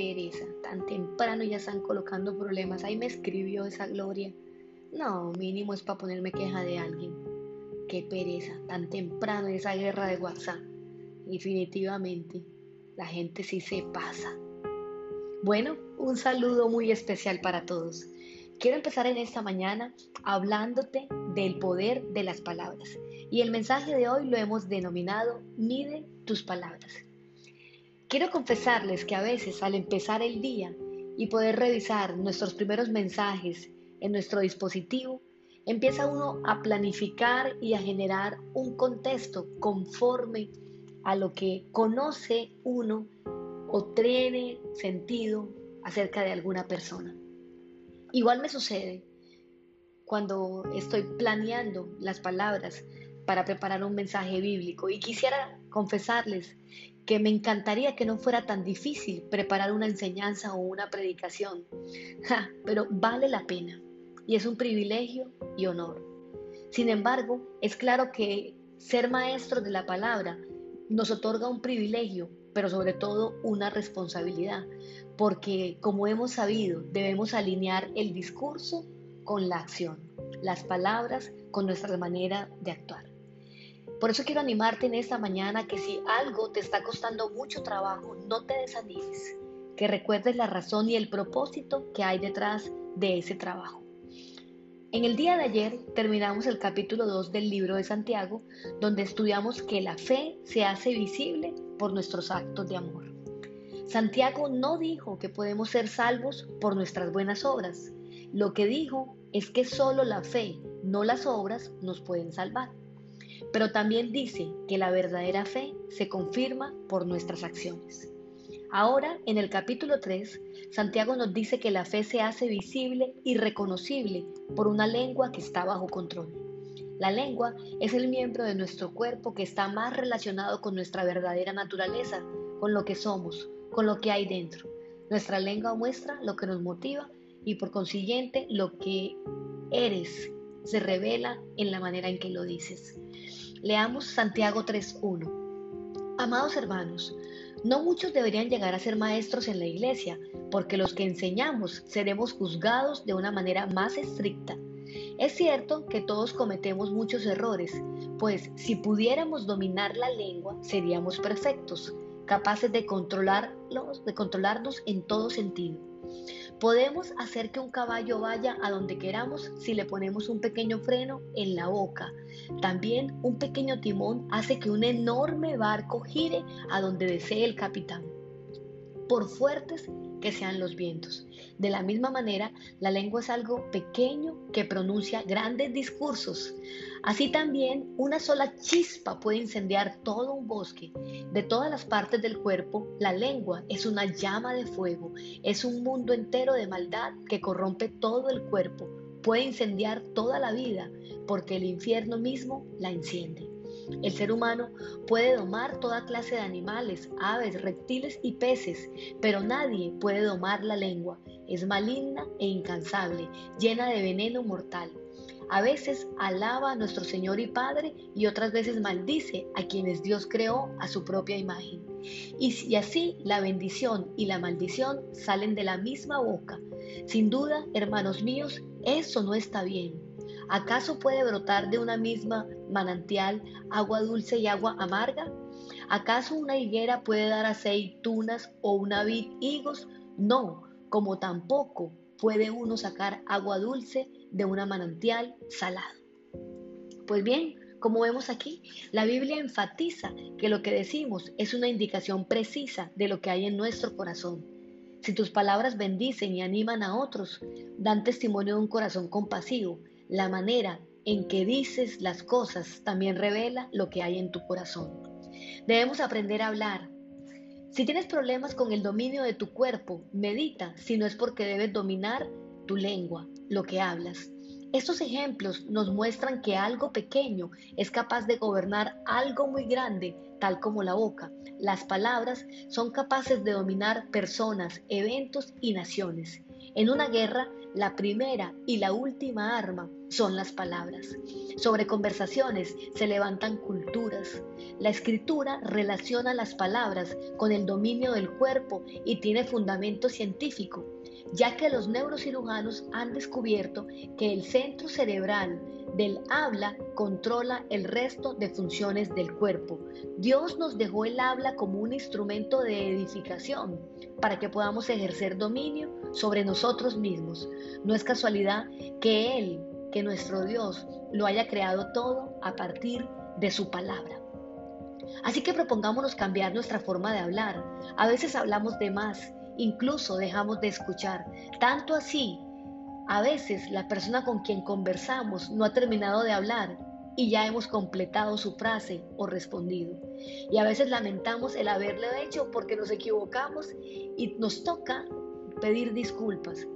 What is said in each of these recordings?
pereza, tan temprano ya están colocando problemas. Ahí me escribió esa Gloria. No, mínimo es para ponerme queja de alguien. Qué pereza, tan temprano esa guerra de WhatsApp. Definitivamente, la gente sí se pasa. Bueno, un saludo muy especial para todos. Quiero empezar en esta mañana hablándote del poder de las palabras. Y el mensaje de hoy lo hemos denominado Mide tus palabras. Quiero confesarles que a veces al empezar el día y poder revisar nuestros primeros mensajes en nuestro dispositivo, empieza uno a planificar y a generar un contexto conforme a lo que conoce uno o tiene sentido acerca de alguna persona. Igual me sucede cuando estoy planeando las palabras para preparar un mensaje bíblico y quisiera confesarles que me encantaría que no fuera tan difícil preparar una enseñanza o una predicación, pero vale la pena y es un privilegio y honor. Sin embargo, es claro que ser maestro de la palabra nos otorga un privilegio, pero sobre todo una responsabilidad, porque como hemos sabido, debemos alinear el discurso con la acción, las palabras con nuestra manera de actuar. Por eso quiero animarte en esta mañana que si algo te está costando mucho trabajo, no te desanimes, que recuerdes la razón y el propósito que hay detrás de ese trabajo. En el día de ayer terminamos el capítulo 2 del libro de Santiago, donde estudiamos que la fe se hace visible por nuestros actos de amor. Santiago no dijo que podemos ser salvos por nuestras buenas obras. Lo que dijo es que solo la fe, no las obras, nos pueden salvar. Pero también dice que la verdadera fe se confirma por nuestras acciones. Ahora, en el capítulo 3, Santiago nos dice que la fe se hace visible y reconocible por una lengua que está bajo control. La lengua es el miembro de nuestro cuerpo que está más relacionado con nuestra verdadera naturaleza, con lo que somos, con lo que hay dentro. Nuestra lengua muestra lo que nos motiva y por consiguiente lo que eres se revela en la manera en que lo dices. Leamos Santiago 3.1. Amados hermanos, no muchos deberían llegar a ser maestros en la iglesia, porque los que enseñamos seremos juzgados de una manera más estricta. Es cierto que todos cometemos muchos errores, pues si pudiéramos dominar la lengua seríamos perfectos, capaces de, controlarlos, de controlarnos en todo sentido. Podemos hacer que un caballo vaya a donde queramos si le ponemos un pequeño freno en la boca. También un pequeño timón hace que un enorme barco gire a donde desee el capitán. Por fuertes que sean los vientos. De la misma manera, la lengua es algo pequeño que pronuncia grandes discursos. Así también, una sola chispa puede incendiar todo un bosque. De todas las partes del cuerpo, la lengua es una llama de fuego, es un mundo entero de maldad que corrompe todo el cuerpo, puede incendiar toda la vida, porque el infierno mismo la enciende. El ser humano puede domar toda clase de animales, aves, reptiles y peces, pero nadie puede domar la lengua. Es maligna e incansable, llena de veneno mortal. A veces alaba a nuestro Señor y Padre y otras veces maldice a quienes Dios creó a su propia imagen. Y, así la bendición y la maldición salen de la misma boca. Sin duda, hermanos míos, eso no está bien. ¿Acaso puede brotar de una misma manantial agua dulce y agua amarga? ¿Acaso una higuera puede dar aceitunas o una vid higos? No, como tampoco puede uno sacar agua dulce de una manantial salado. Pues bien, como vemos aquí, la Biblia enfatiza que lo que decimos es una indicación precisa de lo que hay en nuestro corazón. Si tus palabras bendicen y animan a otros, dan testimonio de un corazón compasivo la manera en que dices las cosas también revela lo que hay en tu corazón. Debemos aprender a hablar. Si tienes problemas con el dominio de tu cuerpo, medita si no es porque debes dominar tu lengua, lo que hablas. Estos ejemplos nos muestran que algo pequeño es capaz de gobernar algo muy grande, tal como la boca. Las palabras son capaces de dominar personas, eventos y naciones. En una guerra, la primera y la última arma son las palabras. Sobre conversaciones se levantan culturas. La escritura relaciona las palabras con el dominio del cuerpo y tiene fundamento científico, ya que los neurocirujanos han descubierto que el centro cerebral del habla controla el resto de funciones del cuerpo. Dios nos dejó el habla como un instrumento de edificación para que podamos ejercer dominio sobre nosotros mismos. No es casualidad que Él, que nuestro Dios, lo haya creado todo a partir de su palabra. Así que propongámonos cambiar nuestra forma de hablar. A veces hablamos de más, incluso dejamos de escuchar. Tanto así a veces la persona con quien conversamos no ha terminado de hablar y ya hemos completado su frase o respondido. Y a veces lamentamos el haberlo hecho porque nos equivocamos y nos toca pedir disculpas.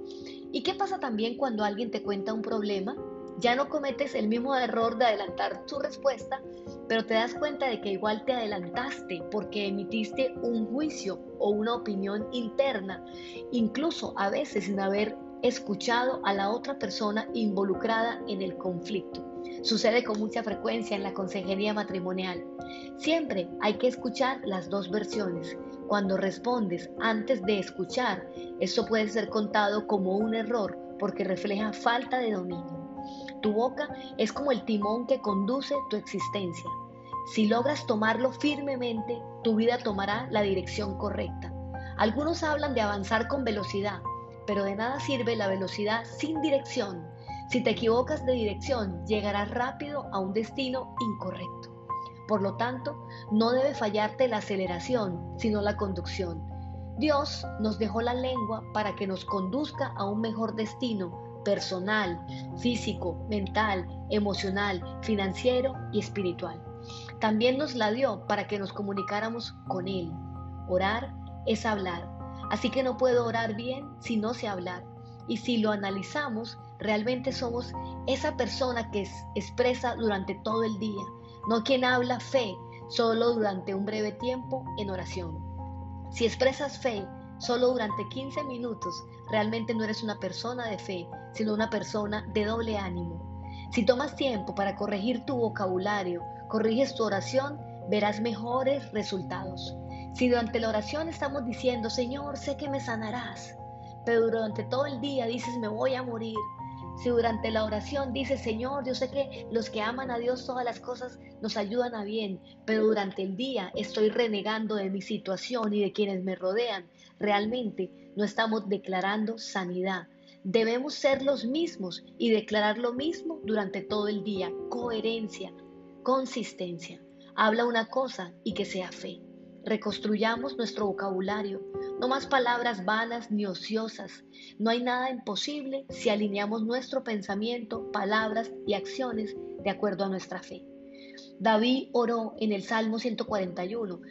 ¿Y qué pasa también cuando alguien te cuenta un problema? Ya no cometes el mismo error de adelantar tu respuesta, pero te das cuenta de que igual te adelantaste porque emitiste un juicio o una opinión interna, incluso a veces sin haber escuchado a la otra persona involucrada en el conflicto. Sucede con mucha frecuencia en la consejería matrimonial. Siempre hay que escuchar las dos versiones. Cuando respondes antes de escuchar, eso puede ser contado como un error porque refleja falta de dominio. Tu boca es como el timón que conduce tu existencia. Si logras tomarlo firmemente, tu vida tomará la dirección correcta. Algunos hablan de avanzar con velocidad, pero de nada sirve la velocidad sin dirección. Si te equivocas de dirección, llegarás rápido a un destino incorrecto. Por lo tanto, no debe fallarte la aceleración, sino la conducción. Dios nos dejó la lengua para que nos conduzca a un mejor destino personal, físico, mental, emocional, financiero y espiritual. También nos la dio para que nos comunicáramos con Él. Orar es hablar, Así que no puedo orar bien si no sé hablar. Y si lo analizamos, realmente somos esa persona que expresa durante todo el día, no quien habla fe solo durante un breve tiempo en oración. Si expresas fe solo durante 15 minutos, realmente no eres una persona de fe, sino una persona de doble ánimo. Si tomas tiempo para corregir tu vocabulario, corriges tu oración, verás mejores resultados. Si durante la oración estamos diciendo, Señor, sé que me sanarás, pero durante todo el día dices, me voy a morir. Si durante la oración dices, Señor, yo sé que los que aman a Dios todas las cosas nos ayudan a bien, pero durante el día estoy renegando de mi situación y de quienes me rodean, realmente no estamos declarando sanidad. Debemos ser los mismos y declarar lo mismo durante todo el día. Coherencia, consistencia. Habla una cosa y que sea fe. Reconstruyamos nuestro vocabulario, no más palabras vanas ni ociosas. No hay nada imposible si alineamos nuestro pensamiento, palabras y acciones de acuerdo a nuestra fe. David oró en el Salmo 141.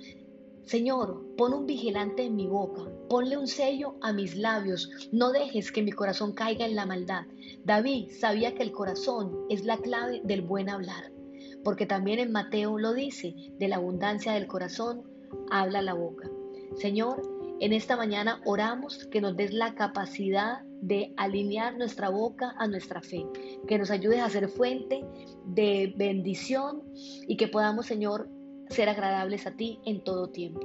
Señor, pon un vigilante en mi boca, ponle un sello a mis labios, no dejes que mi corazón caiga en la maldad. David sabía que el corazón es la clave del buen hablar, porque también en Mateo lo dice, de la abundancia del corazón habla la boca. Señor, en esta mañana oramos que nos des la capacidad de alinear nuestra boca a nuestra fe, que nos ayudes a ser fuente de bendición y que podamos, Señor, ser agradables a ti en todo tiempo.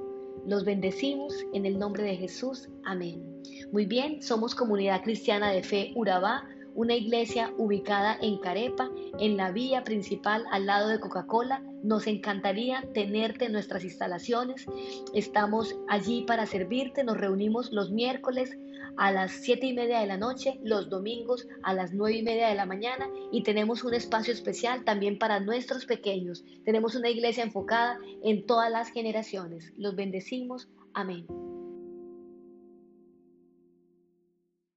Los bendecimos en el nombre de Jesús. Amén. Muy bien, somos comunidad cristiana de fe Urabá una iglesia ubicada en Carepa, en la vía principal al lado de Coca-Cola. Nos encantaría tenerte en nuestras instalaciones. Estamos allí para servirte. Nos reunimos los miércoles a las 7 y media de la noche, los domingos a las 9 y media de la mañana y tenemos un espacio especial también para nuestros pequeños. Tenemos una iglesia enfocada en todas las generaciones. Los bendecimos. Amén.